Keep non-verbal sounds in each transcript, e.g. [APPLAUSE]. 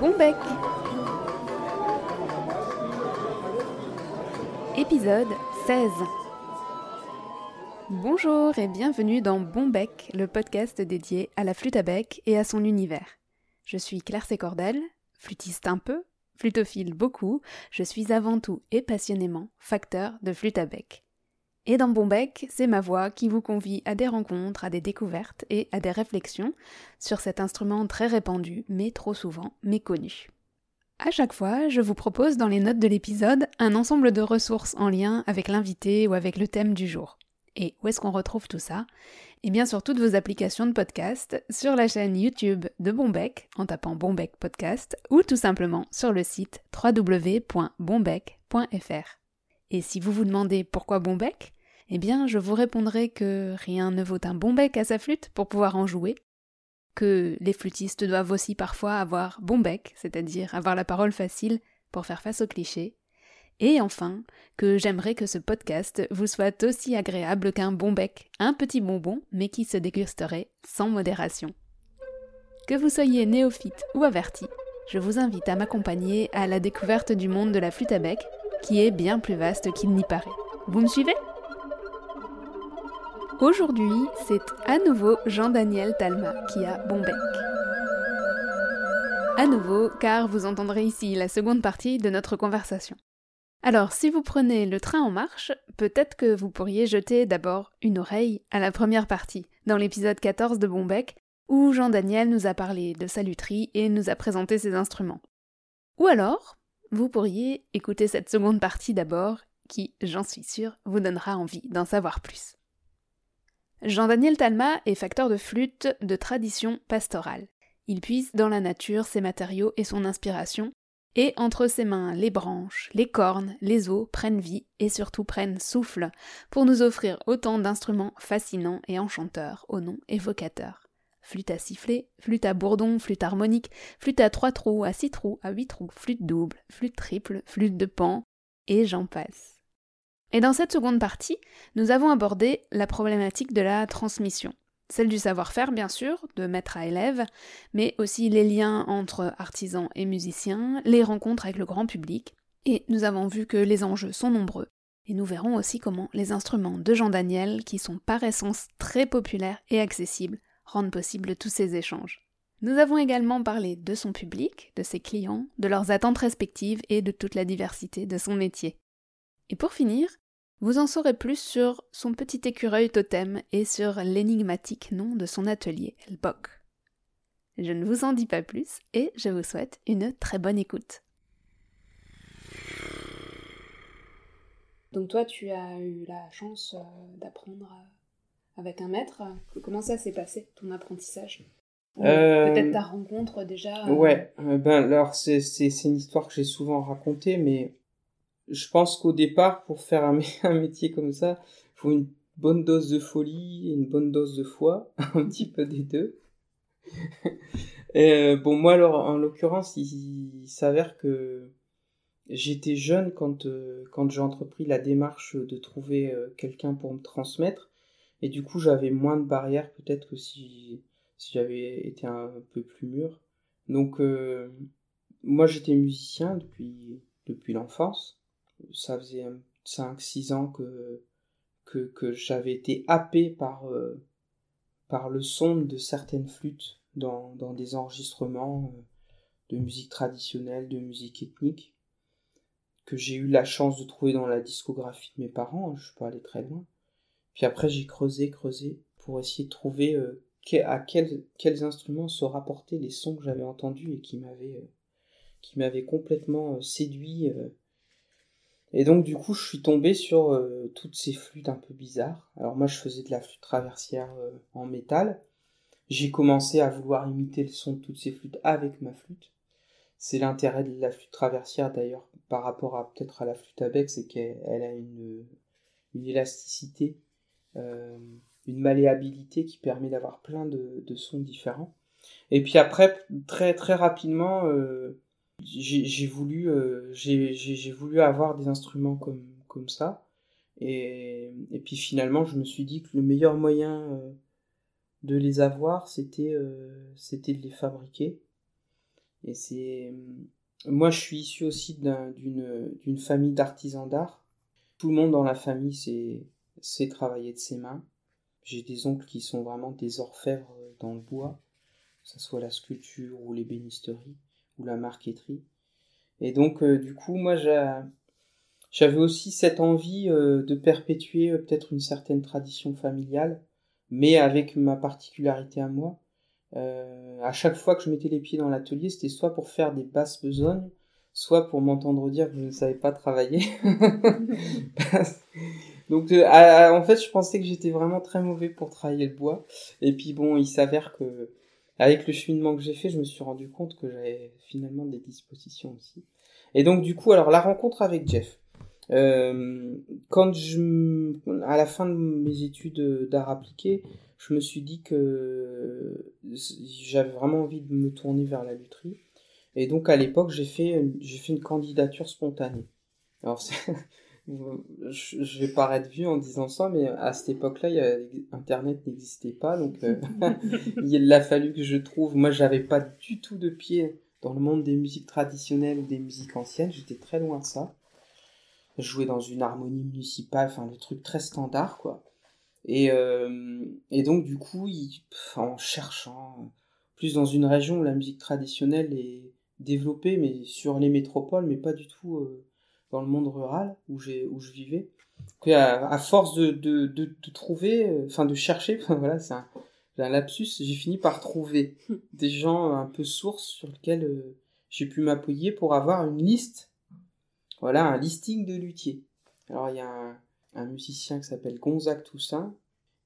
Bon bec Épisode 16 Bonjour et bienvenue dans Bon bec, le podcast dédié à la flûte à bec et à son univers. Je suis Claire Sécordel, flûtiste un peu, flutophile beaucoup, je suis avant tout et passionnément facteur de flûte à bec. Et dans Bon Bec, c'est ma voix qui vous convie à des rencontres, à des découvertes et à des réflexions sur cet instrument très répandu, mais trop souvent méconnu. À chaque fois, je vous propose dans les notes de l'épisode un ensemble de ressources en lien avec l'invité ou avec le thème du jour. Et où est-ce qu'on retrouve tout ça? Eh bien sur toutes vos applications de podcast, sur la chaîne YouTube de Bombec en tapant Bombec Podcast ou tout simplement sur le site www.bombec.fr. Et si vous vous demandez pourquoi bon bec, eh bien je vous répondrai que rien ne vaut un bon bec à sa flûte pour pouvoir en jouer, que les flûtistes doivent aussi parfois avoir bon bec, c'est-à-dire avoir la parole facile pour faire face aux clichés, et enfin que j'aimerais que ce podcast vous soit aussi agréable qu'un bon bec, un petit bonbon, mais qui se dégusterait sans modération. Que vous soyez néophyte ou averti, je vous invite à m'accompagner à la découverte du monde de la flûte à bec qui est bien plus vaste qu'il n'y paraît. Vous me suivez? Aujourd'hui, c'est à nouveau Jean-Daniel Talma qui a Bombec. À nouveau, car vous entendrez ici la seconde partie de notre conversation. Alors, si vous prenez le train en marche, peut-être que vous pourriez jeter d'abord une oreille à la première partie, dans l'épisode 14 de Bombec, où Jean-Daniel nous a parlé de saluterie et nous a présenté ses instruments. Ou alors, vous pourriez écouter cette seconde partie d'abord, qui, j'en suis sûre, vous donnera envie d'en savoir plus. Jean-Daniel Talma est facteur de flûte de tradition pastorale. Il puise dans la nature ses matériaux et son inspiration, et entre ses mains les branches, les cornes, les os prennent vie et surtout prennent souffle pour nous offrir autant d'instruments fascinants et enchanteurs au nom évocateur flûte à sifflet, flûte à bourdon, flûte harmonique, flûte à trois trous, à six trous, à huit trous, flûte double, flûte triple, flûte de pan, et j'en passe. Et dans cette seconde partie, nous avons abordé la problématique de la transmission. Celle du savoir-faire, bien sûr, de maître à élève, mais aussi les liens entre artisans et musiciens, les rencontres avec le grand public, et nous avons vu que les enjeux sont nombreux. Et nous verrons aussi comment les instruments de Jean Daniel, qui sont par essence très populaires et accessibles, rendent possible tous ces échanges. Nous avons également parlé de son public, de ses clients, de leurs attentes respectives et de toute la diversité de son métier. Et pour finir, vous en saurez plus sur son petit écureuil totem et sur l'énigmatique nom de son atelier, El Boc. Je ne vous en dis pas plus et je vous souhaite une très bonne écoute. Donc toi, tu as eu la chance euh, d'apprendre à avec un maître. Comment ça s'est passé, ton apprentissage? Euh, Peut-être ta rencontre déjà euh, Ouais, euh, ben alors c'est une histoire que j'ai souvent racontée, mais je pense qu'au départ, pour faire un, [LAUGHS] un, métier comme ça, il faut une bonne dose de folie et une bonne dose de foi, [LAUGHS] un petit peu des deux. [LAUGHS] bon, moi, alors, en l'occurrence, il, s'avère que j'étais jeune quand, quand j'ai entrepris la démarche de trouver quelqu'un pour me transmettre. Et du coup, j'avais moins de barrières peut-être que si, j'avais été un peu plus mûr. Donc, euh, moi, j'étais musicien depuis, depuis l'enfance. Ça faisait 5-6 ans que, que, j'avais été happé par, euh, par le son de certaines flûtes dans, dans des enregistrements euh, de musique traditionnelle, de musique ethnique, que j'ai eu la chance de trouver dans la discographie de mes parents. Je peux aller très loin. Puis après, j'ai creusé, creusé pour essayer de trouver euh, à quels, instruments se rapportaient les sons que j'avais entendus et qui m'avaient euh, complètement euh, séduit. Et donc du coup, je suis tombé sur toutes ces flûtes un peu bizarres. Alors moi, je faisais de la flûte traversière en métal. J'ai commencé à vouloir imiter le son de toutes ces flûtes avec ma flûte. C'est l'intérêt de la flûte traversière d'ailleurs par rapport à peut-être à la flûte à bec, c'est qu'elle a une, une élasticité une malléabilité qui permet d'avoir plein de, sons différents. Et puis après, très très rapidement, euh, j'ai voulu, euh, voulu avoir des instruments comme, comme ça. Et, puis finalement, je me suis dit que le meilleur moyen de les avoir, c'était c'était de les fabriquer. Et c'est. Moi, je suis issu aussi d'une famille d'artisans d'art. Tout le monde dans la famille sait, travailler de ses mains. J'ai des oncles qui sont vraiment des orfèvres dans le bois, que ce soit la sculpture ou l'ébénisterie ou la marqueterie. Et donc, euh, du coup, moi, j'avais aussi cette envie euh, de perpétuer euh, peut-être une certaine tradition familiale, mais avec ma particularité à moi. à chaque fois que je mettais les pieds dans l'atelier, c'était soit pour faire des basses besognes, soit pour m'entendre dire que je ne savais pas travailler. [LAUGHS] [LAUGHS] [LAUGHS] Donc en fait, je pensais que j'étais vraiment très mauvais pour travailler le bois. Et puis bon, il s'avère que avec le cheminement que j'ai fait, je me suis rendu compte que j'avais finalement des dispositions aussi. Et donc du coup, alors la rencontre avec Jeff. Euh, quand je, à la fin de mes études d'art appliqué, je me suis dit que j'avais vraiment envie de me tourner vers la lutherie. Et donc à l'époque, j'ai fait, j'ai fait une candidature spontanée. Alors [LAUGHS] je vais paraître vieux en disant ça, mais à cette époque-là, Internet n'existait pas, donc euh, [LAUGHS] il a fallu que je trouve. Moi, j'avais pas du tout de pied dans le monde des musiques traditionnelles ou des musiques anciennes. J'étais très loin de ça. Je jouais dans une harmonie municipale, enfin le truc très standard, quoi. Et, euh, et donc du coup, en cherchant, plus dans une région où la musique traditionnelle est développée, mais sur les métropoles, mais pas du tout. Euh, dans le monde rural où j'ai où je vivais. Que à, force de, de, de, trouver euh, enfin de chercher [LAUGHS] voilà c'est un, un, lapsus j'ai fini par trouver [LAUGHS] des gens un peu sources sur lesquels euh, j'ai pu m'appuyer pour avoir une liste. Voilà un listing de luthiers. Alors il y a un, un musicien qui s'appelle Gonzague Toussaint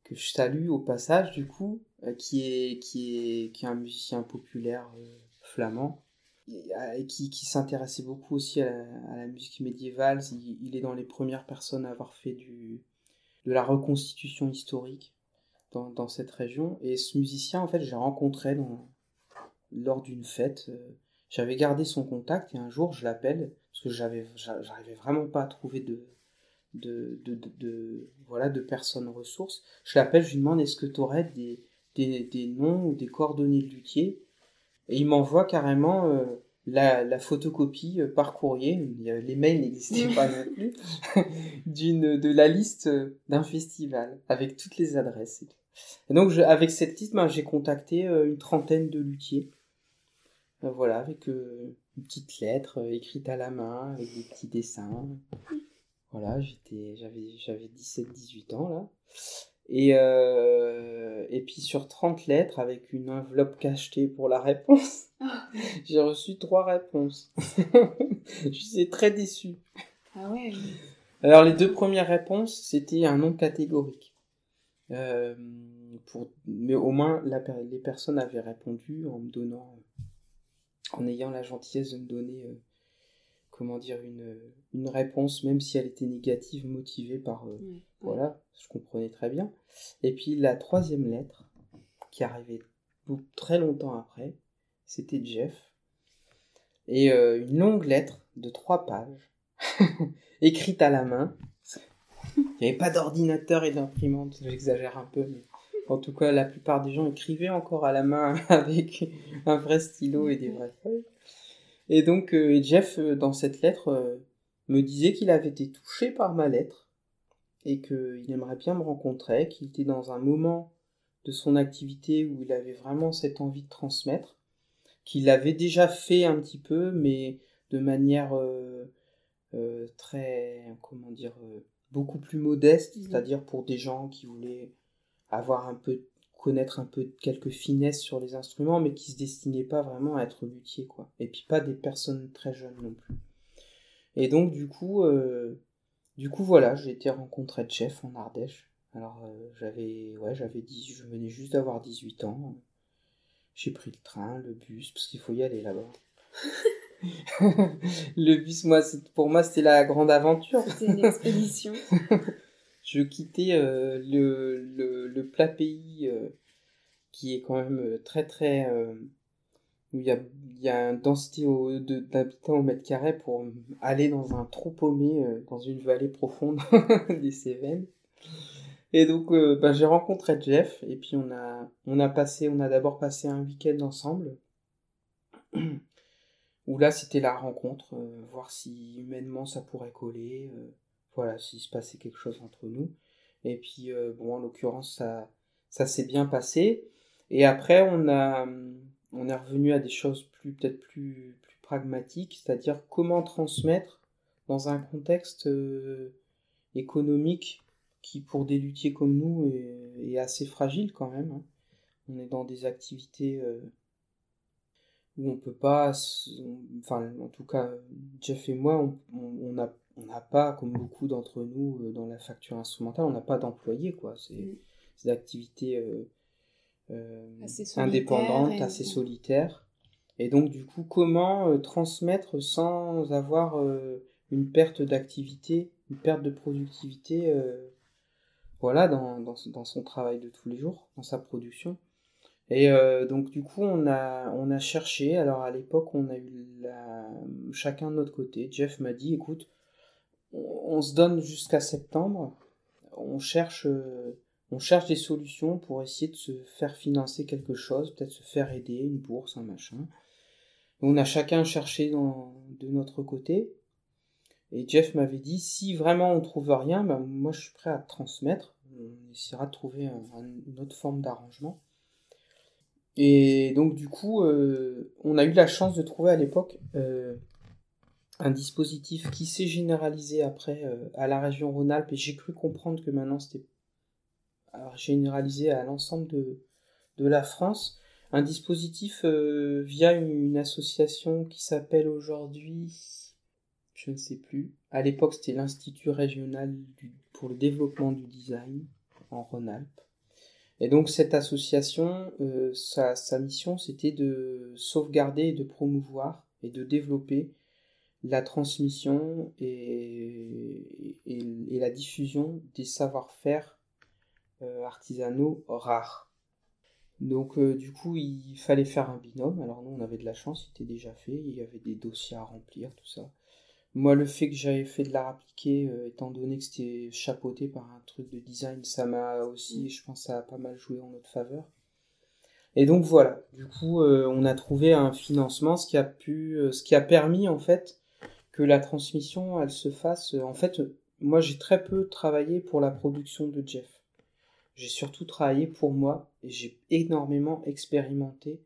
que je salue au passage du coup euh, qui est qui est qui est un musicien populaire flamand qui, qui s'intéressait beaucoup aussi à la, musique médiévale. Il, est dans les premières personnes à avoir fait du, de la reconstitution historique dans, dans cette région. Et ce musicien, en fait, j'ai rencontré lors d'une fête. Euh, j'avais gardé son contact et un jour, je l'appelle parce que j'avais, j'arrivais vraiment pas à trouver de, de, de, de, voilà, de personnes ressources. Je l'appelle, je lui demande est-ce que tu aurais des, des, des noms ou des coordonnées de luthier? Et il m'envoie carrément euh, la, photocopie euh, par courrier, les mails n'existaient pas non plus, [LAUGHS] de la liste euh, d'un festival, avec toutes les adresses. Et, donc, avec cette liste, ben, j'ai contacté une trentaine de luthiers. voilà, avec une petite lettre écrite à la main, avec des petits dessins. Voilà, j'étais, j'avais, j'avais 17-18 ans, là. Et puis sur 30 lettres, avec une enveloppe cachetée pour la réponse, [LAUGHS] ah. j'ai reçu trois réponses. [LAUGHS] je suis très déçu. Ah ouais. Alors les deux premières réponses, c'était un nom catégorique. Euh, pour, mais au moins la, les personnes avaient répondu en me donnant, en ayant la gentillesse de me donner euh, comment dire, une, une réponse, même si elle était négative, motivée par... Euh, voilà, je comprenais très bien. Et puis la troisième lettre, qui arrivait très longtemps après, c'était Jeff. Et euh, une longue lettre de trois pages, [LAUGHS] écrite à la main. Il n'y avait pas d'ordinateur et d'imprimante, j'exagère un peu, mais en tout cas, la plupart des gens écrivaient encore à la main [LAUGHS] avec un vrai stylo et des vraies feuilles. Et donc euh, Jeff, euh, dans cette lettre, me disait qu'il avait été touché par ma lettre et qu'il aimerait bien me rencontrer, qu'il était dans un moment de son activité où il avait vraiment cette envie de transmettre, qu'il l'avait déjà fait un petit peu, mais de manière très, comment dire, beaucoup plus modeste, mmh. c'est-à-dire pour des gens qui voulaient avoir un peu connaître un peu quelques finesses sur les instruments, mais qui se destinaient pas vraiment à être luthier, quoi. Et puis pas des personnes très jeunes non plus. Et donc du coup, euh, du coup voilà, j'ai été rencontrer chef en Ardèche. Alors euh, j'avais, ouais, j'avais dit, je venais juste d'avoir 18 ans. J'ai pris le train, le bus, parce qu'il faut y aller là-bas. [LAUGHS] le bus, moi, pour moi, c'était la grande aventure. C'était une expédition. [LAUGHS] je quittais euh, le, le, le, plat pays euh, qui est quand même très très où il y a, une densité d'habitants au mètre carré pour aller dans un trou paumé dans une vallée profonde [LAUGHS] des Cévennes. Et donc bah, j'ai rencontré Jeff et puis on a on a passé on a d'abord passé un week-end ensemble. [CLEARS THROAT] où là c'était la rencontre, voir si humainement ça pourrait coller, voilà, s'il se passait quelque chose entre nous. Et puis, bon, en l'occurrence, ça, ça s'est bien passé. Et après, on a, on est revenu à des choses plus, peut-être plus, plus pragmatiques, c'est-à-dire comment transmettre dans un contexte économique qui, pour des luthiers comme nous, est, assez fragile quand même. Hein. On est dans des activités euh, où on peut pas, enfin, en tout cas, Jeff et moi, on n'a on, pas, comme beaucoup d'entre nous euh, dans la facture instrumentale, on n'a pas d'employés, quoi. C'est mm. des activités euh, indépendantes, assez solitaires. Et donc, du coup, comment transmettre sans avoir une perte d'activité, une perte de productivité voilà, dans, dans, son travail de tous les jours, dans sa production. Et euh, donc du coup, on a, on a cherché. Alors à l'époque, on a eu la... chacun de notre côté. Jeff m'a dit, écoute, on, se donne jusqu'à septembre. On cherche, euh, on cherche des solutions pour essayer de se faire financer quelque chose, peut-être se faire aider, une bourse, un machin. On a chacun cherché de notre côté. Et Jeff m'avait dit, si vraiment on trouve rien, ben, moi je suis prêt à transmettre on essaiera de trouver une autre forme d'arrangement. Et donc du coup, euh, on a eu la chance de trouver à l'époque euh, un dispositif qui s'est généralisé après euh, à la région Rhône-Alpes et j'ai cru comprendre que maintenant c'était généralisé à l'ensemble de, de, la France. Un dispositif via une, association qui s'appelle aujourd'hui, je ne sais plus, à l'époque c'était l'Institut régional pour le développement du design en Rhône-Alpes. Et donc cette association, euh, sa, mission, c'était de sauvegarder et de promouvoir et de développer la transmission et, et, la diffusion des savoir-faire euh, artisanaux rares. Donc euh, du coup, il fallait faire un binôme. Alors nous, on avait de la chance, c'était déjà fait, il y avait des dossiers à remplir, tout ça. Moi, le fait que j'avais fait de l'art appliqué, euh, étant donné que c'était chapeauté par un truc de design, ça m'a aussi, je pense, ça a pas mal joué en notre faveur. Et donc voilà, du coup, euh, on a trouvé un financement, ce qui a euh, ce qui a permis en fait que la transmission, elle se fasse. en fait, moi, j'ai très peu travaillé pour la production de Jeff. J'ai surtout travaillé pour moi et j'ai énormément expérimenté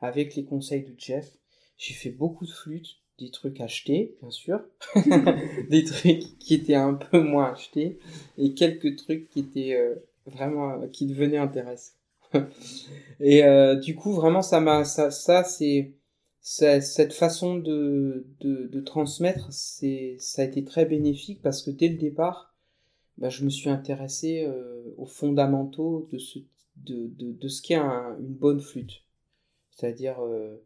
avec les conseils de Jeff. J'ai fait beaucoup de flûtes, des trucs achetés, bien sûr, [LAUGHS] des trucs qui étaient un peu moins achetés, et quelques trucs qui étaient euh, vraiment, qui devenaient intéressants. [LAUGHS] et euh, du coup, vraiment, ça m'a, ça, ça c'est, cette façon de, de, de transmettre, ça a été très bénéfique parce que dès le départ, bah, je me suis intéressé euh, aux fondamentaux de ce, de, de, de ce qu'est une bonne flûte. C'est-à-dire, euh,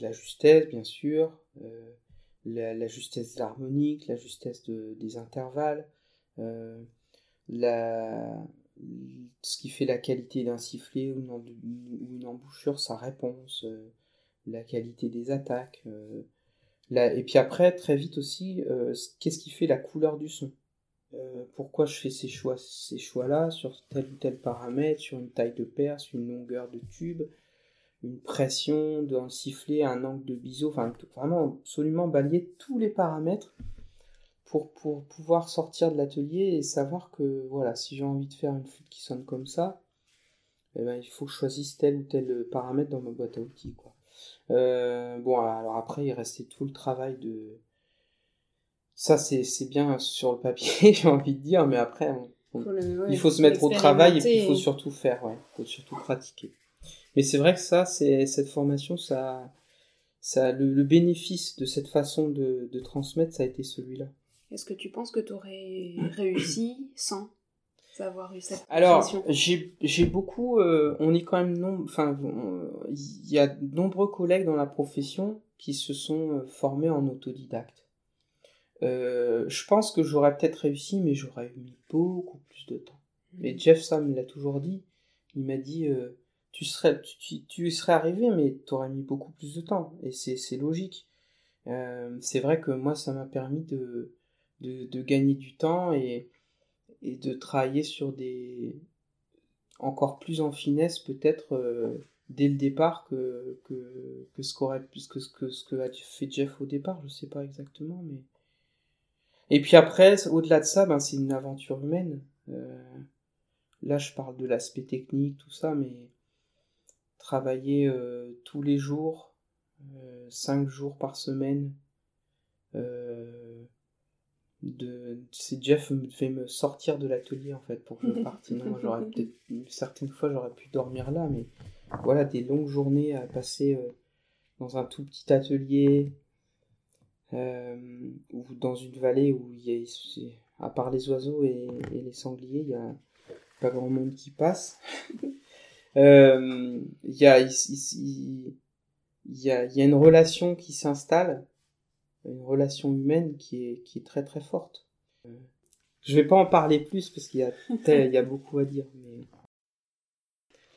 la justesse, bien sûr, euh, la, justesse harmonique, la justesse des intervalles, euh, la, ce qui fait la qualité d'un sifflet ou une, embouchure, sa réponse, euh, la qualité des attaques. Et puis après, très vite aussi, qu'est-ce qui fait la couleur du son? Pourquoi je fais ces choix ces choix là sur tel ou tel paramètre sur une taille de perce une longueur de tube une pression d'un sifflet, un angle de biseau, enfin vraiment absolument balayer tous les paramètres pour, pouvoir sortir de l'atelier et savoir que voilà, si j'ai envie de faire une flûte qui sonne comme ça, eh ben, il faut que je choisisse tel ou tel paramètre dans ma boîte à outils. Euh, bon, alors après, il restait tout le travail de. Ça, c'est bien sur le papier, [LAUGHS] j'ai envie de dire, mais après, il faut se mettre au travail et puis il faut surtout faire, ouais, il faut surtout pratiquer. Mais c'est vrai que ça, c'est cette formation, ça, ça, le, bénéfice de cette façon de, de transmettre, ça a été celui-là. Est-ce que tu penses que tu aurais réussi sans avoir eu cette Alors, j'ai beaucoup, euh, on est quand même non, enfin, il y a de nombreux collègues dans la profession qui se sont euh, formés en autodidacte. Euh, je pense que j'aurais peut-être réussi, mais j'aurais mis beaucoup plus de temps. Et mmh. Jeff Sam l'a toujours dit. Il m'a dit, tu serais, tu, tu serais arrivé, mais tu aurais mis beaucoup plus de temps. Et c'est logique. Euh, c'est vrai que moi, ça m'a permis de, de, de, gagner du temps et, et de travailler sur des. encore plus en finesse, peut-être, euh, dès le départ que, que, que ce qu'aurait que, que, ce que a fait Jeff au départ, je sais pas exactement, mais. Et puis après, au-delà de ça, ben, c'est une aventure humaine. Euh, là, je parle de l'aspect technique, tout ça, mais travailler euh, tous les jours, cinq jours par semaine, euh, de c'est Jeff me fait me sortir de l'atelier en fait pour que je [LAUGHS] parte. Sinon j'aurais peut-être certaines fois j'aurais pu dormir là mais voilà des longues journées à passer euh, dans un tout petit atelier euh, ou dans une vallée où il y a à part les oiseaux et, et les sangliers il y a pas grand monde qui passe. [LAUGHS] Euh, il y a il, il, il y a il y a une relation qui s'installe une relation humaine qui est, qui est très très forte. Je vais pas en parler plus parce qu'il y a, [LAUGHS] il y a beaucoup à dire. Mais...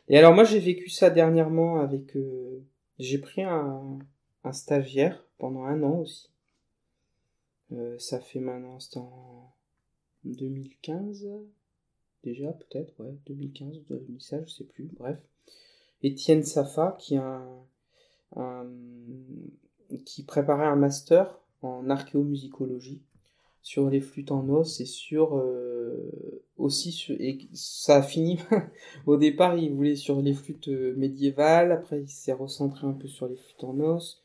Et alors moi j'ai vécu ça dernièrement avec... Euh, j'ai pris un, un stagiaire pendant un an aussi. Euh, ça fait maintenant, c'est en 2015 déjà peut-être, ouais, 2015 ou 2016, je sais plus, bref. Étienne Safa qui a un qui préparait un master en archéomusicologie sur les flûtes en os et sur euh, aussi ça a fini [LAUGHS] au départ il voulait sur les flûtes euh, médiévales après il s'est recentré un peu sur les flûtes en os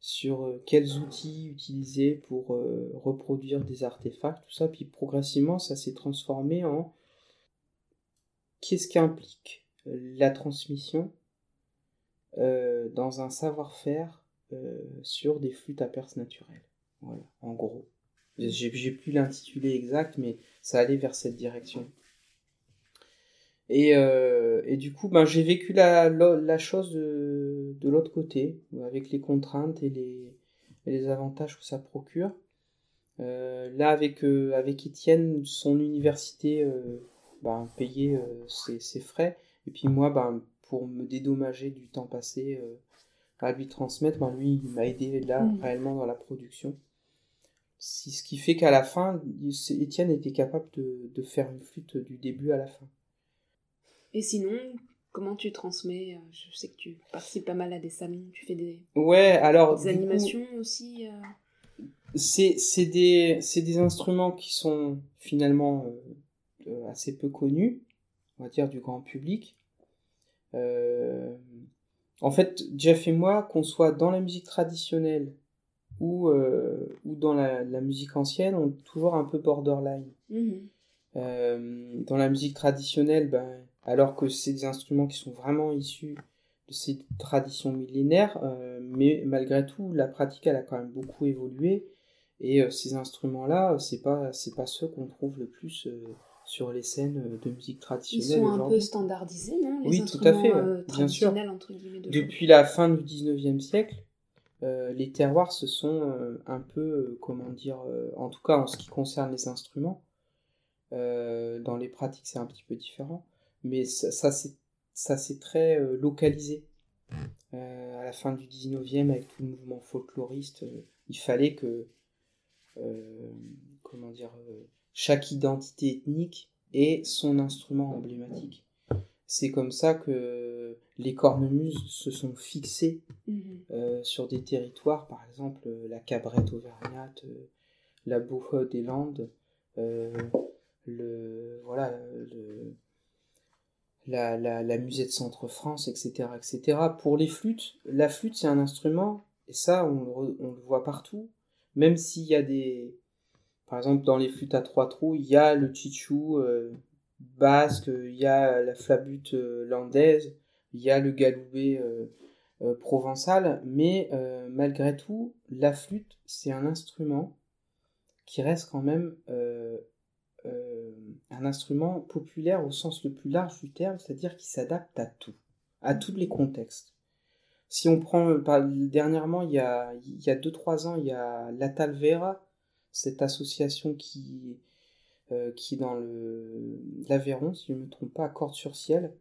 sur euh, quels outils utiliser pour reproduire des artefacts tout ça puis progressivement ça s'est transformé en qu'est-ce qu'implique la transmission dans un savoir-faire sur des flûtes à perce naturelles. Voilà, en gros. J'ai plus l'intitulé exact, mais ça allait vers cette direction. Et, euh, et du coup, ben, j'ai vécu la, la, chose de, de l'autre côté, avec les contraintes et les, et les avantages que ça procure. Euh, là, avec, euh, avec Étienne, son université ben, payait ses, ses, frais. Et puis moi, ben, pour me dédommager du temps passé à lui transmettre, ben lui, il m'a aidé là, mmh. réellement dans la production. C'est ce qui fait qu'à la fin, Étienne était capable de, de, faire une flûte du début à la fin. Et sinon, comment tu transmets Je sais que tu participes pas mal à des salons, tu fais des, ouais, alors, des animations coup, aussi. Euh... C'est des, des instruments qui sont finalement euh, assez peu connus, on va dire du grand public. Euh, en fait, Jeff et moi, qu'on soit dans la musique traditionnelle ou, euh, ou dans la, la, musique ancienne, on est toujours un peu borderline. Mmh. Euh, dans la musique traditionnelle, ben, alors que c'est des instruments qui sont vraiment issus de ces traditions millénaires, euh, mais malgré tout, la pratique, elle a quand même beaucoup évolué. Et euh, ces instruments-là, c'est pas, c'est pas ceux qu'on trouve le plus sur les scènes de musique traditionnelle. Ils sont un peu standardisés, non les Oui, tout à fait, bien sûr. Entre de Depuis la fin du 19e siècle, euh, les terroirs se sont euh, un peu, euh, comment dire, en tout cas en ce qui concerne les instruments, dans les pratiques c'est un petit peu différent, mais ça, ça c'est très localisé. à la fin du 19e, avec tout le mouvement folkloriste, il fallait que, comment chaque identité ethnique ait son instrument emblématique. C'est comme ça que les cornemuses se sont fixées mmh. euh, sur des territoires, par exemple la cabrette auvergnate, euh, la bouffe des Landes, euh, le, voilà, le, la, la, la musette Centre-France, etc., etc. Pour les flûtes, la flûte c'est un instrument, et ça on le, on le voit partout, même s'il y a des, par exemple, dans les flûtes à trois trous, il y a le tchitchou euh, basque, il y a la flabute euh, landaise, il y a le galoubet euh, euh provençal, mais malgré tout, la flûte, c'est un instrument qui reste quand même un instrument populaire au sens le plus large du terme, c'est-à-dire qui s'adapte à tout, à tous les contextes. Si on prend, dernièrement, il y a 2-3 ans, il y a l'Atalvera, cette association qui, euh, qui est dans l'Aveyron, si je ne me trompe pas, à Cordes-sur-Ciel,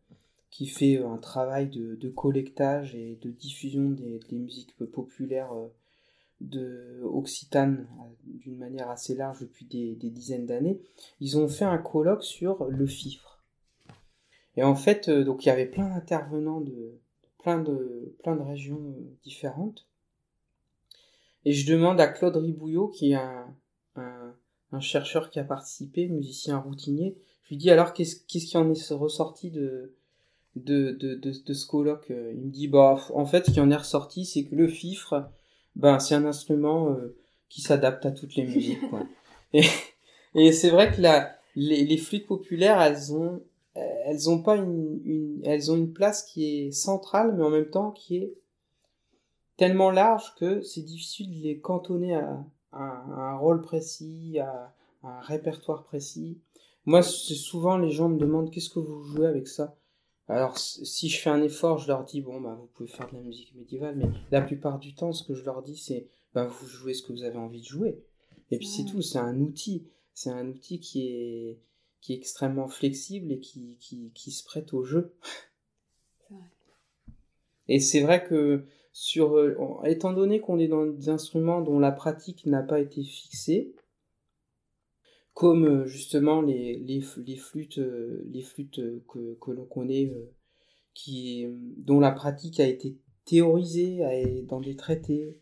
qui fait un travail de, de, collectage et de diffusion des, musiques populaires euh, de Occitane d'une manière assez large depuis des, dizaines d'années. Ils ont fait un colloque sur le fifre. Et en fait, euh, donc il y avait plein d'intervenants de, plein de, plein de régions différentes. Et je demande à Claude Ribouillot, qui est un, chercheur qui a participé, musicien routinier, je lui dis alors qu'est-ce qu'est-ce qui en est ressorti de, de, de, de, ce colloque? Il me dit, bah, en fait, ce qui en est ressorti, c'est que le fifre, ben, c'est un instrument qui s'adapte à toutes les musiques. Quoi. [LAUGHS] Et, et c'est vrai que la, les, les flûtes populaires, elles ont, elles ont pas une, une, elles ont une place qui est centrale, mais en même temps qui est tellement large que c'est difficile de les cantonner à, un rôle précis, à, à, un répertoire précis. Moi, c'est souvent les gens me demandent qu'est-ce que vous jouez avec ça? Alors, si je fais un effort, je leur dis bon bah vous pouvez faire de la musique médiévale, mais la plupart du temps, ce que je leur dis, c'est bah vous jouez ce que vous avez envie de jouer. Et puis c'est tout, c'est un outil c'est un outil qui est, qui est extrêmement flexible et qui, qui, qui se prête au jeu. Et c'est vrai que sur, euh, étant donné qu'on est dans des instruments dont la pratique n'a pas été fixée, comme euh, justement les, flûtes, euh, que, l'on connaît, dont la pratique a été théorisée dans des traités,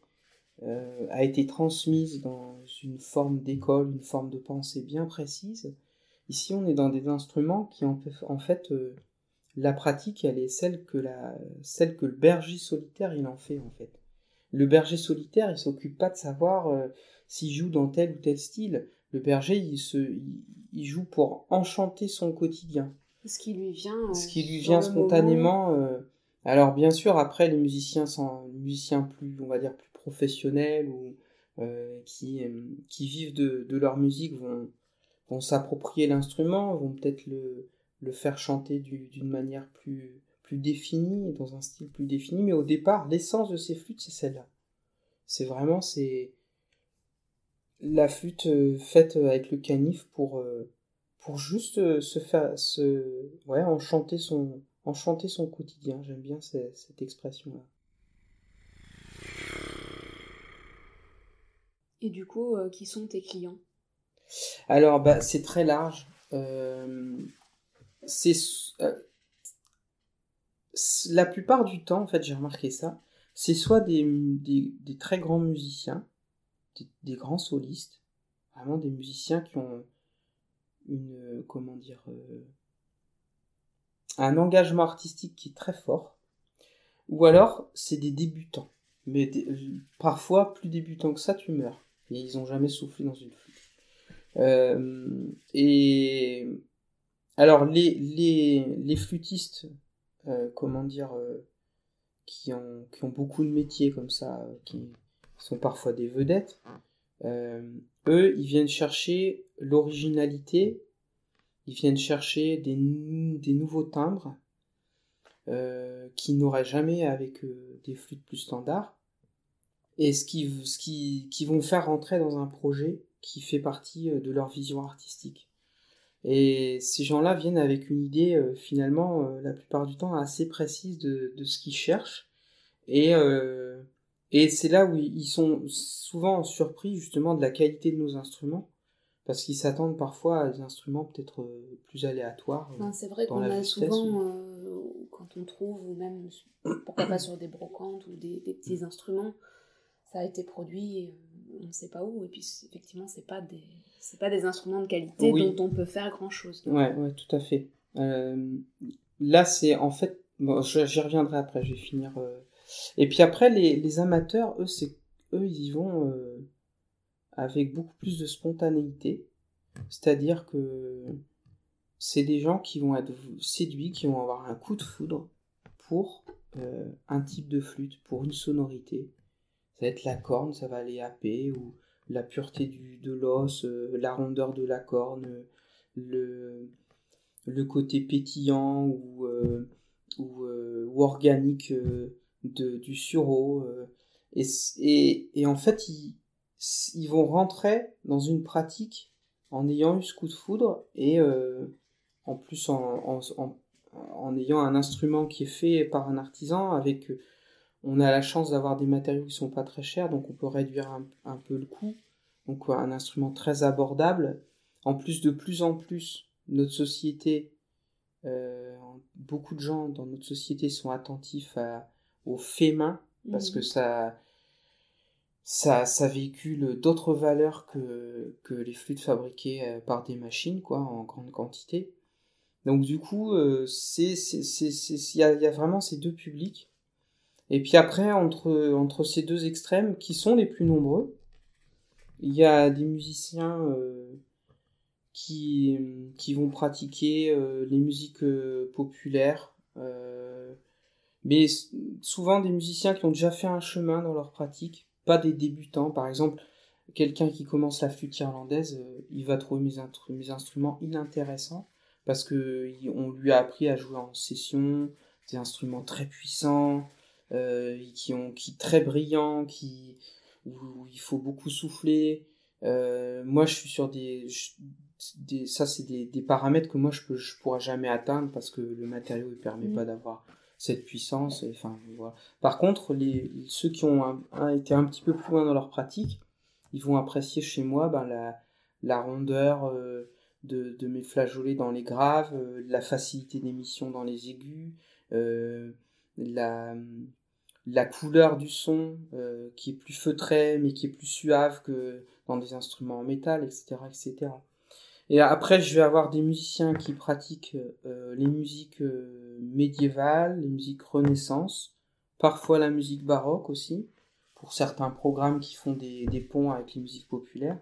a été transmise dans une forme d'école, une forme de pensée bien précise. Ici, on est dans des instruments qui, en, fait, la pratique, elle est celle que, la, celle que le berger solitaire, il en fait, en fait. Le berger solitaire, il s'occupe pas de savoir euh, s'il joue dans tel ou tel style. Le berger, il, se, il, joue pour enchanter son quotidien. Ce qui lui vient. Ce qui lui vient spontanément. alors, bien sûr, après, les musiciens sont les musiciens plus, on va dire, plus professionnels ou euh, qui, euh, qui vivent de, de leur musique vont, vont s'approprier l'instrument, vont peut-être le, le faire chanter d'une manière plus, plus définie, dans un style plus défini, mais au départ, l'essence de ces flûtes, c'est celle-là. C'est vraiment c'est la flûte euh, faite avec le canif pour, pour juste se faire se, ouais, enchanter son, enchanter son quotidien. J'aime bien cette, cette expression-là. Et du coup, euh, qui sont tes clients? Alors, bah, c'est très large. Euh, c'est euh, la plupart du temps, en fait, j'ai remarqué ça. C'est soit des, des, très grands musiciens, des, grands solistes, vraiment des musiciens qui ont une, comment dire, un engagement artistique qui est très fort. Ou alors, c'est des débutants. Mais parfois, plus débutants que ça, tu meurs et ils n'ont jamais soufflé dans une flûte. Euh, et alors les, les, les flûtistes, euh, comment dire, euh, qui, ont, qui ont beaucoup de métiers comme ça, qui sont parfois des vedettes, eux, ils viennent chercher l'originalité, ils viennent chercher des, des nouveaux timbres qu'ils n'auraient jamais avec des flûtes plus standards et ce qui, ce qui, qui vont faire rentrer dans un projet qui fait partie euh, de leur vision artistique. Et ces gens-là viennent avec une idée euh, finalement euh, la plupart du temps assez précise de, de ce qu'ils cherchent. Et, et c'est là où ils sont souvent surpris justement de la qualité de nos instruments. Parce qu'ils s'attendent parfois à des instruments peut-être plus aléatoires. c'est vrai qu'on a souvent, quand on trouve, ou même [CLEARS THROAT] pourquoi pas sur des brocantes ou des, des petits instruments, ça a été produit euh, on ne sait pas où et puis effectivement c'est pas des c'est pas des instruments de qualité dont on peut faire grand chose ouais ouais tout à fait. Euh, là c'est en fait bon, j'y reviendrai après je vais finir euh. et puis après les, les amateurs eux c'est eux ils y vont avec beaucoup plus de spontanéité. C'est-à-dire que c'est des gens qui vont être séduits qui vont avoir un coup de foudre pour un type de flûte pour une sonorité ça va être la corne, ça va aller happer, ou la pureté du, de l'os, euh, la rondeur de la corne, le, le côté pétillant ou, euh, euh, ou, organique de, du sureau. Et, et, et, en fait, ils, ils vont rentrer dans une pratique en ayant eu ce coup de foudre et en plus en, en, en, ayant un instrument qui est fait par un artisan avec on a la chance d'avoir des matériaux qui sont pas très chers, donc on peut réduire un, peu le coût. Donc un instrument très abordable. En plus, de plus en plus, notre société, euh, beaucoup de gens dans notre société sont attentifs à, au fait main parce que ça, ça, ça véhicule d'autres valeurs que, que les flûtes fabriquées par des machines, quoi, en grande quantité. Donc du coup, c'est, c'est, c'est, il y a vraiment ces deux publics. Et puis après, entre, entre ces deux extrêmes, qui sont les plus nombreux, il y a des musiciens euh, qui, qui vont pratiquer euh, les musiques euh, populaires, mais souvent des musiciens qui ont déjà fait un chemin dans leur pratique, pas des débutants. Par exemple, quelqu'un qui commence la flûte irlandaise, il va trouver mes, mes, instruments inintéressants parce que on lui a appris à jouer en session, des instruments très puissants, qui ont qui très brillants, qui où, il faut beaucoup souffler. Euh, moi, je suis sur des, des ça c'est des, des, paramètres que moi je peux, je pourrais jamais atteindre parce que le matériau ne permet pas mm. d'avoir cette puissance. enfin, voilà. Par contre, les, ceux qui ont été un petit peu plus loin dans leur pratique, ils vont apprécier chez moi ben, la, la rondeur euh, de, de, mes flageolets dans les graves, euh, la facilité d'émission dans les aigus, la, la couleur du son euh, qui est plus feutré mais qui est plus suave que dans des instruments en métal, etc. etc. Et après, je vais avoir des musiciens qui pratiquent euh, les musiques euh, médiévales, les musiques renaissance, parfois la musique baroque aussi, pour certains programmes qui font des, des ponts avec les musiques populaires.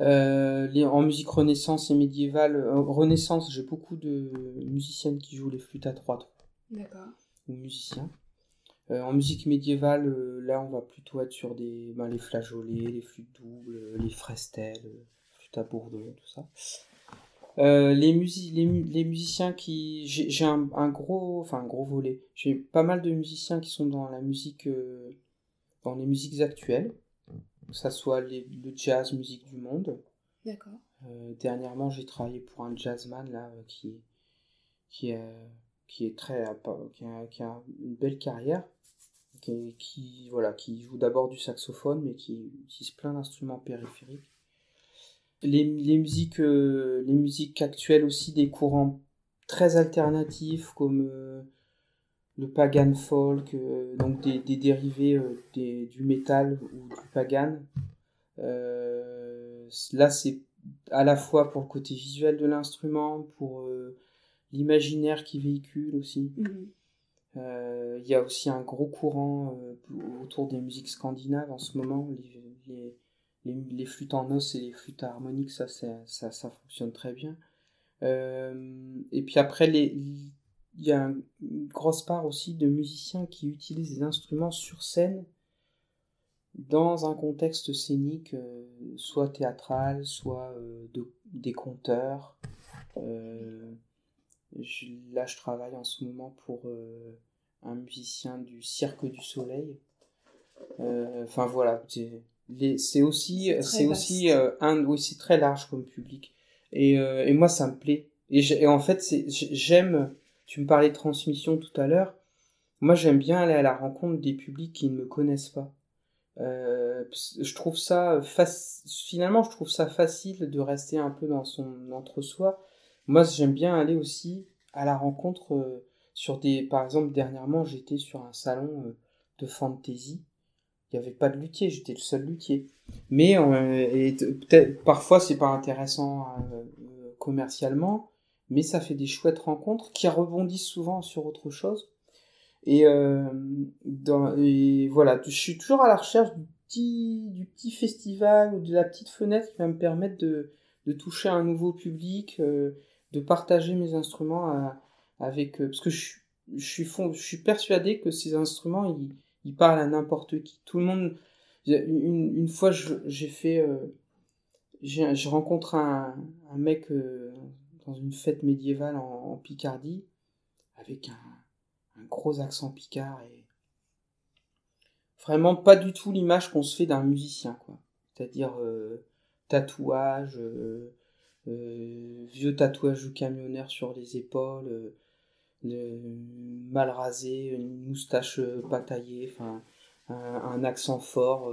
En musique renaissance et médiévale, renaissance, j'ai beaucoup de musiciennes qui jouent les flûtes à trois trous. D'accord ou musiciens. Euh, en musique médiévale, euh, là, on va plutôt être sur des, ben, les flageolets, les flûtes doubles, euh, les frestelles, flûtes à bourdon, tout ça. les, les, musiciens qui j'ai un, un, gros enfin un gros volet j'ai pas mal de musiciens qui sont dans la musique dans les musiques actuelles que ça soit les, le jazz musique du monde d'accord dernièrement j'ai travaillé pour un jazzman là qui qui est qui est très a, qui a une belle carrière qui, voilà qui joue d'abord du saxophone mais qui utilise plein d'instruments périphériques. Les, musiques euh, les musiques actuelles aussi des courants très alternatifs comme euh, le pagan folk euh, donc des, des dérivés des, du métal ou du pagan. Là c'est à la fois pour le côté visuel de l'instrument pour l'imaginaire qui véhicule aussi. Mhm. Euh, il y a aussi un gros courant euh, autour des musiques scandinaves en ce moment. Les, les, les, flûtes en os et les flûtes harmoniques, ça, ça, ça, fonctionne très bien. Euh, et puis après, il y a une grosse part aussi de musiciens qui utilisent des instruments sur scène dans un contexte scénique, soit théâtral, soit de, des conteurs là, je travaille en ce moment pour euh, un musicien du Cirque du Soleil. Euh, enfin voilà, c'est aussi, c'est aussi euh, un, oui, c'est très large comme public. Et, et moi, ça me plaît. Et, en fait, j'aime. Tu me parlais de transmission tout à l'heure. Moi, j'aime bien aller à la rencontre des publics qui ne me connaissent pas. je trouve ça finalement je trouve ça facile de rester un peu dans son entre-soi moi, j'aime bien aller aussi à la rencontre euh, sur des. Par exemple, dernièrement, j'étais sur un salon euh, de fantasy. Il n'y avait pas de luthier, j'étais le seul luthier. Mais euh, peut-être parfois c'est pas intéressant commercialement, mais ça fait des chouettes rencontres qui rebondissent souvent sur autre chose. Et, et voilà, je suis toujours à la recherche du petit, du petit festival ou de la petite fenêtre qui va me permettre de, de toucher un nouveau public, de partager mes instruments avec parce que je, suis persuadé que ces instruments ils, parlent à n'importe qui. Tout le monde une, fois j'ai fait euh, je rencontre un, mec euh, dans une fête médiévale en, Picardie avec un, gros accent picard et vraiment pas du tout l'image qu'on se fait d'un musicien quoi. C'est-à-dire euh, tatouage euh, vieux tatouage de camionneur sur les épaules, euh, mal rasé, une moustache euh, pas taillée, enfin un, accent fort.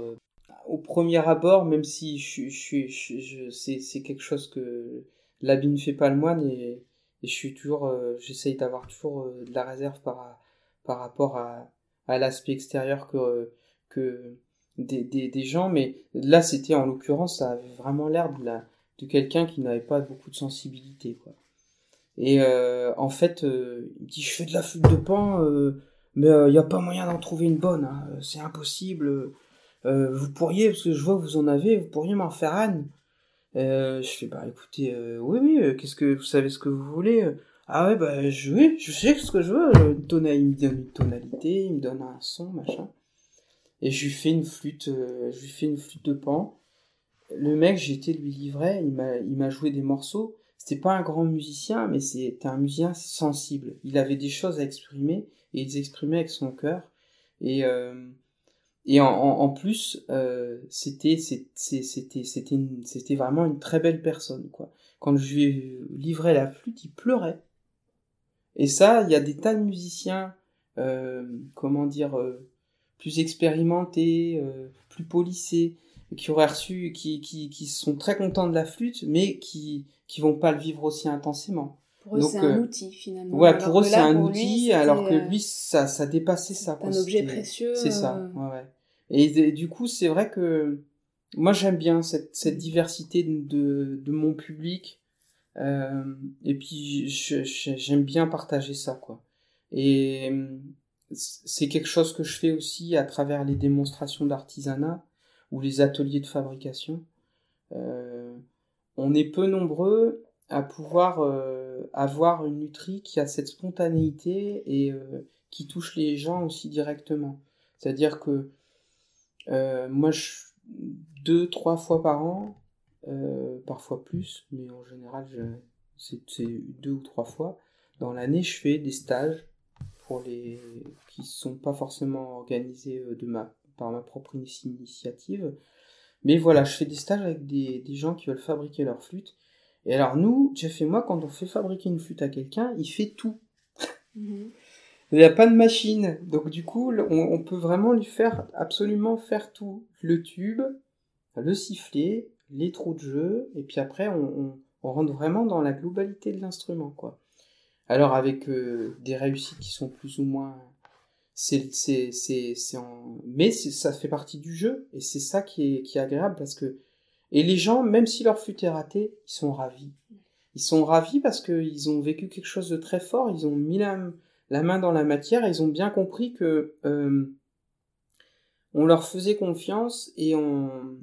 Au premier abord, même si je, je, c'est quelque chose que l'habit ne fait pas le moine, et je suis toujours, j'essaye d'avoir toujours de la réserve par, par rapport à, à l'aspect extérieur que, que des, des, des gens. Mais là, c'était en l'occurrence, ça avait vraiment l'air de, la, de quelqu'un qui n'avait pas beaucoup de sensibilité, quoi. Et euh, en fait, euh, il me dit, je fais de la flûte de pan, euh, mais il n'y a pas moyen d'en trouver une bonne, hein, c'est impossible. vous pourriez, parce que je vois que vous en avez, vous pourriez m'en faire un. je fais, bah écoutez, oui, oui, qu'est-ce que vous savez ce que vous voulez Ah ouais, bah je, oui, je sais ce que je veux. il me donne une tonalité, il me donne un son, machin. Et je lui fais une flûte, je lui fais une flûte de pan. Le mec, été lui livrer, il m'a joué des morceaux c'était pas un grand musicien, mais c'était un musicien sensible. Il avait des choses à exprimer et il les exprimait avec son cœur. Et euh, et en, plus, euh, c'était c'était c'était c'était vraiment une très belle personne quoi. Quand je lui ai livré la flûte, il pleurait. Et ça, il y a des tas de musiciens, euh, comment dire, plus expérimentés, plus polissés, qui auraient reçu, qui, qui, qui sont très contents de la flûte, mais qui qui vont pas le vivre aussi intensément. Pour eux, c'est un euh, outil finalement. Ouais, pour eux, c'est un outil, alors que euh, lui, ça, ça dépassait ça. C'est un objet précieux. C'est ça, euh. ouais, ouais. Et, du coup, c'est vrai que moi, j'aime bien cette, cette diversité de, de mon public. Euh, et puis, j'aime bien partager ça, quoi. Et c'est quelque chose que je fais aussi à travers les démonstrations d'artisanat ou les ateliers de fabrication. Euh, on est peu nombreux à pouvoir euh, avoir une nutrie qui a cette spontanéité et euh, qui touche les gens aussi directement. C'est-à-dire que moi, deux, trois fois par an, parfois plus, mais en général, c'est deux ou trois fois, dans l'année, je fais des stages pour les qui ne sont pas forcément organisés de ma, par ma propre initiative, mais voilà, je fais des stages avec des, des gens qui veulent fabriquer leur flûte. Et alors nous, Jeff et moi, quand on fait fabriquer une flûte à quelqu'un, il fait tout. Mhm. Il n'y a pas de machine. Donc du coup, on, on, peut vraiment lui faire absolument faire tout. Le tube, le sifflet, les trous de jeu, et puis après, on, on, on rentre vraiment dans la globalité de l'instrument, quoi. Alors avec euh, des réussites qui sont plus ou moins c'est c'est c'est c'est en mais ça fait partie du jeu et c'est ça qui est qui est agréable parce que et les gens même si leur flûte est ratée ils sont ravis ils sont ravis parce que ils ont vécu quelque chose de très fort ils ont mis la, la main dans la matière et ils ont bien compris que euh, on leur faisait confiance et on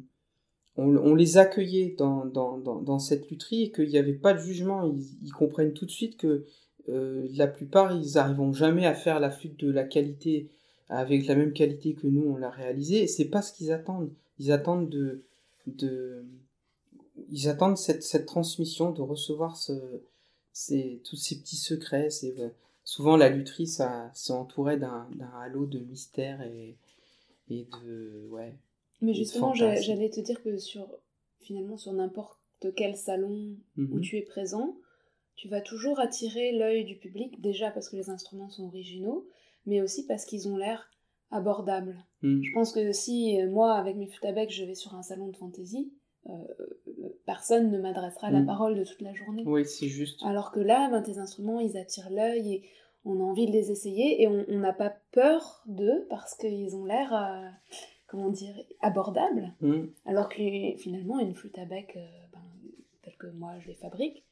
on, les accueillait dans, dans, dans, dans cette lutherie et qu'il n'y avait pas de jugement. Ils, ils comprennent tout de suite que euh, la plupart, ils n'arriveront jamais à faire la flûte de la qualité avec la même qualité que nous on l'a réalisé. Et c'est pas ce qu'ils attendent. Ils attendent de, de, ils attendent cette, cette transmission, de recevoir ce, ces, tous ces petits secrets. C'est souvent la lutherie, ça, c'est entouré d'un, d'un halo de mystère et, et de, ouais. Mais justement, j'allais te dire que sur, finalement, sur n'importe quel salon où mhm. tu es présent, tu vas toujours attirer l'œil du public, déjà parce que les instruments sont originaux, mais aussi parce qu'ils ont l'air abordables. Hmm. Je pense que si euh, moi, avec mes flûtes à bec, je vais sur un salon de fantaisie, euh, personne ne m'adressera la hmm. parole de toute la journée. Oui, c'est juste. Alors que là, ben, tes instruments, ils attirent l'œil et on a envie de les essayer et on n'a pas peur d'eux parce qu'ils ont l'air, euh, comment dire, abordables. Hmm. Alors que finalement, une flûte à bec, ben, telle que moi je les fabrique,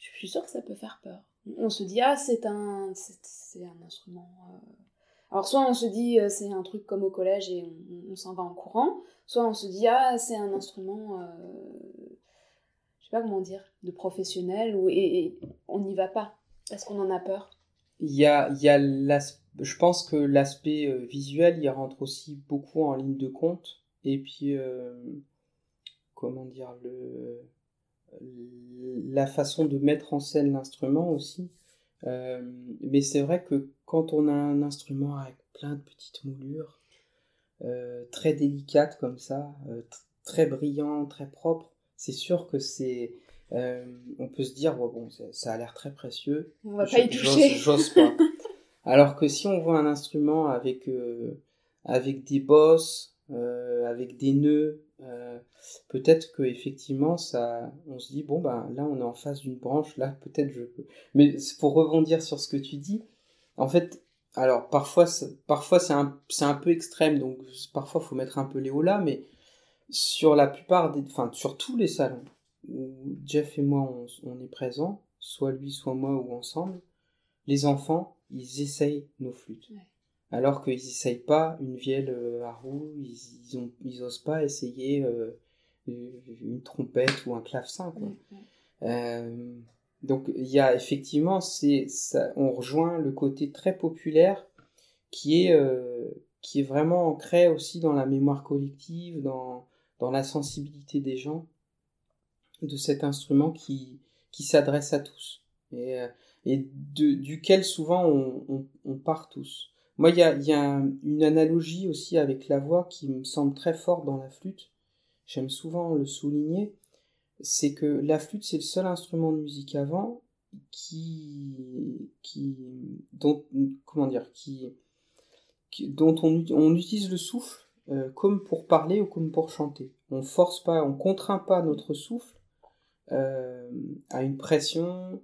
je suis sûre que ça peut faire peur. On se dit, ah, c'est un, un instrument. Euh. Alors, soit on se dit, euh, c'est un truc comme au collège et on, s'en va en courant, soit on se dit, ah, c'est un instrument, euh... je sais pas comment dire, de professionnel, ou, et, on n'y va pas, parce qu'on en a peur. Il y a, y a je pense que l'aspect euh, visuel, il rentre aussi beaucoup en ligne de compte, et puis, comment dire, le la façon de mettre en scène l'instrument aussi. Euh, mais c'est vrai que quand on a un instrument avec plein de petites moulures, euh, très délicates comme ça, euh, très brillant, très propre, c'est sûr que c'est. on peut se dire, bon, ça a l'air très précieux. On va pas y toucher. J'ose pas. [LAUGHS] Alors que si on voit un instrument avec, avec des bosses, avec des nœuds. peut-être que effectivement, ça, on se dit bon ben là, on est en face d'une branche. Là, peut-être je peux. Mais pour rebondir sur ce que tu dis, en fait, alors parfois, parfois c'est un, un, peu extrême, donc parfois faut mettre un peu les hauts là, mais sur la plupart des, enfin sur tous les salons où Jeff et moi on, est présents, soit lui, soit moi ou ensemble, les enfants ils essayent nos flûtes, alors qu'ils essayent pas une vielle euh, à roue, ils, ils, ont, ils osent pas essayer euh, une trompette ou un clavecin. Quoi. Euh, donc il y a effectivement, c'est, ça, on rejoint le côté très populaire qui est, euh, qui est vraiment ancré aussi dans la mémoire collective, dans, dans la sensibilité des gens de cet instrument qui, qui s'adresse à tous et, et de, duquel souvent on, on, on, part tous. Moi, il y a, une analogie aussi avec la voix qui me semble très forte dans la flûte. J'aime souvent le souligner c'est que la flûte c'est le seul instrument de musique avant qui dont comment dire qui, dont on, on, utilise le souffle euh, comme pour parler ou comme pour chanter on force pas on contraint pas notre souffle euh, à une pression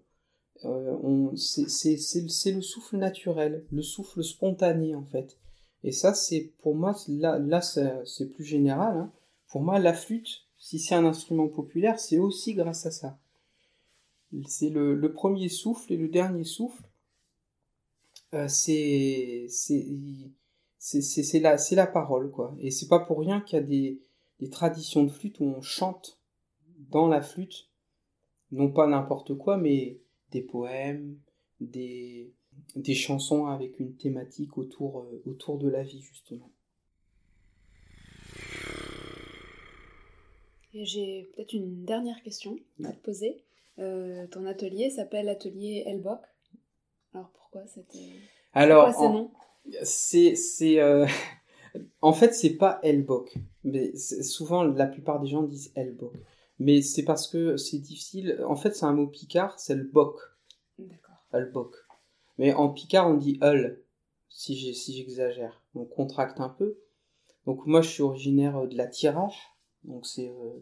euh, c'est le souffle naturel le souffle spontané en fait et ça c'est pour moi là là c'est plus général hein. pour moi la flûte si c'est un instrument populaire, c'est aussi grâce à ça. C'est le, premier souffle et le dernier souffle. Euh, c'est c'est la, la parole, quoi. Et c'est pas pour rien qu'il y a des, des traditions de flûte où on chante dans la flûte, non pas n'importe quoi, mais des poèmes, des, des chansons avec une thématique autour, euh, autour de la vie, justement. J'ai peut-être une dernière question à te poser. Euh, ton atelier s'appelle Atelier Elboc. Alors pourquoi cette Alors c'est c'est euh... [LAUGHS] en fait c'est pas Elboc, mais souvent la plupart des gens disent Elboc. Mais c'est parce que c'est difficile. En fait, c'est un mot picard, c'est le boc. D'accord. Elboc. Mais en picard, on dit ul, si j'exagère. Si on contracte un peu. Donc moi, je suis originaire de la Tirache donc c'est euh,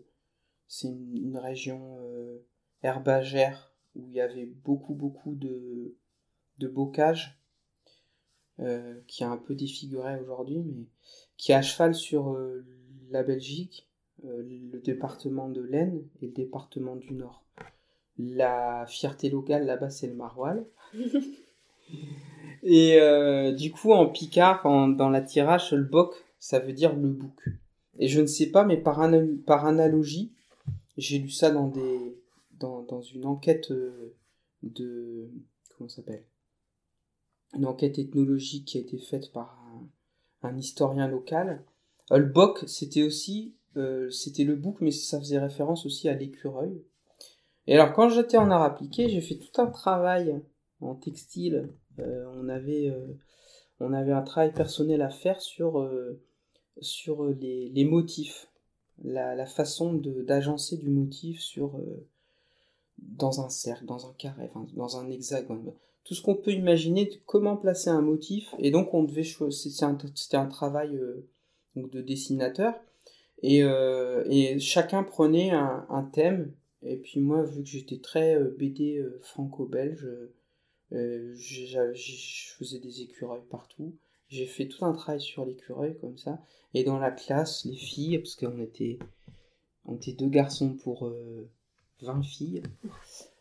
une, région euh, herbagère où il y avait beaucoup beaucoup de, de bocage euh, qui a un peu défiguré aujourd'hui, mais qui est à cheval sur la Belgique, le département de l'Aisne et le département du Nord. La fierté locale là-bas, c'est le maroilles. [LAUGHS] et du coup, en picard, dans la tirage, le boc, ça veut dire le bouc. Et je ne sais pas, mais par, par analogie, j'ai lu ça dans des dans, dans une enquête euh, de comment s'appelle? Une enquête ethnologique qui a été faite par un, historien local. Euh, le boc, c'était aussi euh, c'était le bouc, mais ça faisait référence aussi à l'écureuil. Et alors quand j'étais en art appliqué, j'ai fait tout un travail en textile. on avait on avait un travail personnel à faire sur sur euh, les, motifs, la, la façon d'agencer du motif sur euh, dans un cercle, dans un carré, dans un hexagone. Tout ce qu'on peut imaginer de comment placer un motif. Et donc on devait c'était un, travail euh, de dessinateur. Et, et chacun prenait un, un, thème. Et puis moi, vu que j'étais très BD franco-belge, je faisais des écureuils partout. J'ai fait tout un travail sur l'écureuil comme ça. Et dans la classe, les filles, parce qu'on était, on était deux garçons pour 20 euh, filles,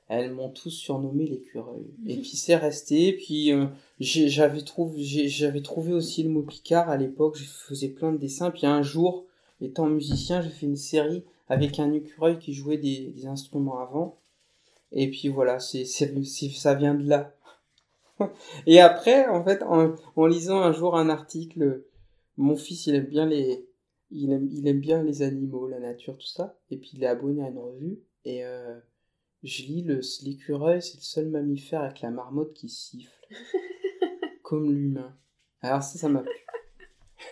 elles m'ont tous surnommé l'écureuil. [LAUGHS] Et puis c'est resté. Puis euh, j'avais trouvé, j'avais trouvé aussi le mot Picard à l'époque. Je faisais plein de dessins. Puis un jour, étant musicien, j'ai fait une série avec un écureuil qui jouait des, des instruments avant. Et puis voilà, c'est, ça vient de là. [LAUGHS] Et après, en fait, en, lisant un jour un article, mon fils, il aime bien les, il aime, il aime bien les animaux, la nature, tout ça. Et puis il est abonné à une revue. Et euh, je lis le l'écureuil, c'est le seul mammifère avec la marmotte qui siffle, [LAUGHS] comme l'humain. Alors ça, ça m'a plu.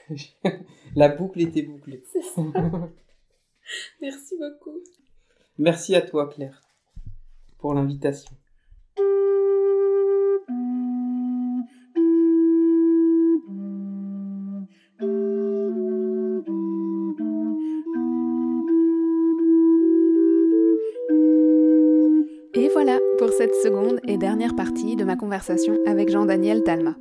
[LAUGHS] La boucle était bouclée. [LAUGHS] Merci beaucoup. Merci à toi, Claire, pour l'invitation. Et voilà pour cette seconde et dernière partie de ma conversation avec Jean-Daniel Talma.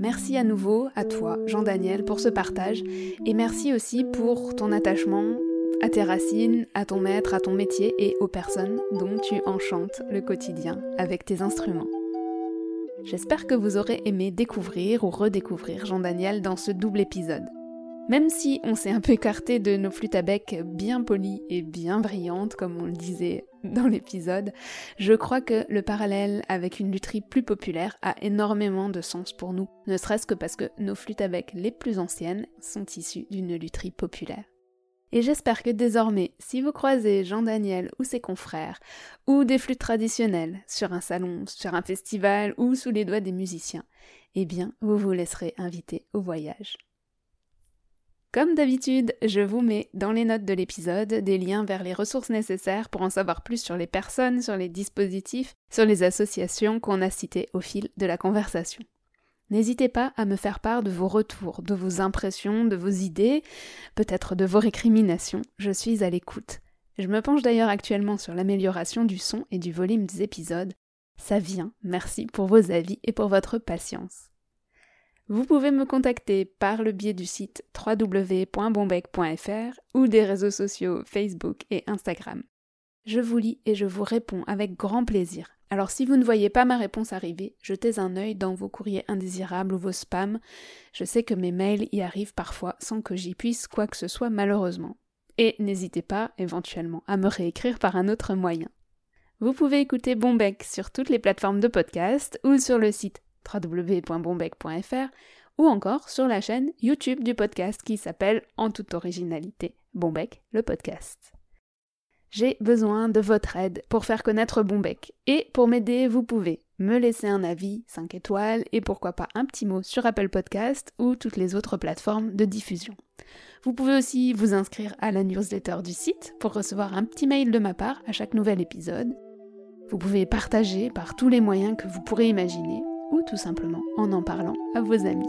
Merci à nouveau à toi, Jean-Daniel, pour ce partage et merci aussi pour ton attachement à tes racines, à ton maître, à ton métier et aux personnes dont tu enchantes le quotidien avec tes instruments. J'espère que vous aurez aimé découvrir ou redécouvrir Jean-Daniel dans ce double épisode. Même si on s'est un peu écarté de nos flûtes à bec bien polies et bien brillantes, comme on le disait [LAUGHS] dans l'épisode, je crois que le parallèle avec une lutherie plus populaire a énormément de sens pour nous, ne serait-ce que parce que nos flûtes à bec les plus anciennes sont issues d'une lutherie populaire. Et j'espère que désormais, si vous croisez Jean-Daniel ou ses confrères, ou des flûtes traditionnelles, sur un salon, sur un festival ou sous les doigts des musiciens, eh bien, vous vous laisserez inviter au voyage. Comme d'habitude, je vous mets dans les notes de l'épisode des liens vers les ressources nécessaires pour en savoir plus sur les personnes, sur les dispositifs, sur les associations qu'on a citées au fil de la conversation. N'hésitez pas à me faire part de vos retours, de vos impressions, de vos idées, peut-être de vos récriminations. Je suis à l'écoute. Je me penche d'ailleurs actuellement sur l'amélioration du son et du volume des épisodes. Ça vient, merci pour vos avis et pour votre patience. Vous pouvez me contacter par le biais du site www.bombec.fr ou des réseaux sociaux Facebook et Instagram. Je vous lis et je vous réponds avec grand plaisir. Alors si vous ne voyez pas ma réponse arriver, jetez un œil dans vos courriers indésirables ou vos spams. Je sais que mes mails y arrivent parfois sans que j'y puisse quoi que ce soit malheureusement. Et n'hésitez pas éventuellement à me réécrire par un autre moyen. Vous pouvez écouter Bombec sur toutes les plateformes de podcast ou sur le site www.bombec.fr ou encore sur la chaîne YouTube du podcast qui s'appelle en toute originalité Bombec le podcast. J'ai besoin de votre aide pour faire connaître Bombec. Et pour m'aider, vous pouvez me laisser un avis 5 étoiles et pourquoi pas un petit mot sur Apple Podcast ou toutes les autres plateformes de diffusion. Vous pouvez aussi vous inscrire à la newsletter du site pour recevoir un petit mail de ma part à chaque nouvel épisode. Vous pouvez partager par tous les moyens que vous pourrez imaginer ou tout simplement en en parlant à vos amis.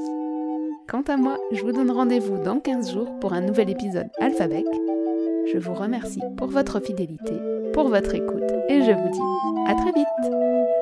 Quant à moi, je vous donne rendez-vous dans 15 jours pour un nouvel épisode Alphabec. Je vous remercie pour votre fidélité, pour votre écoute et je vous dis à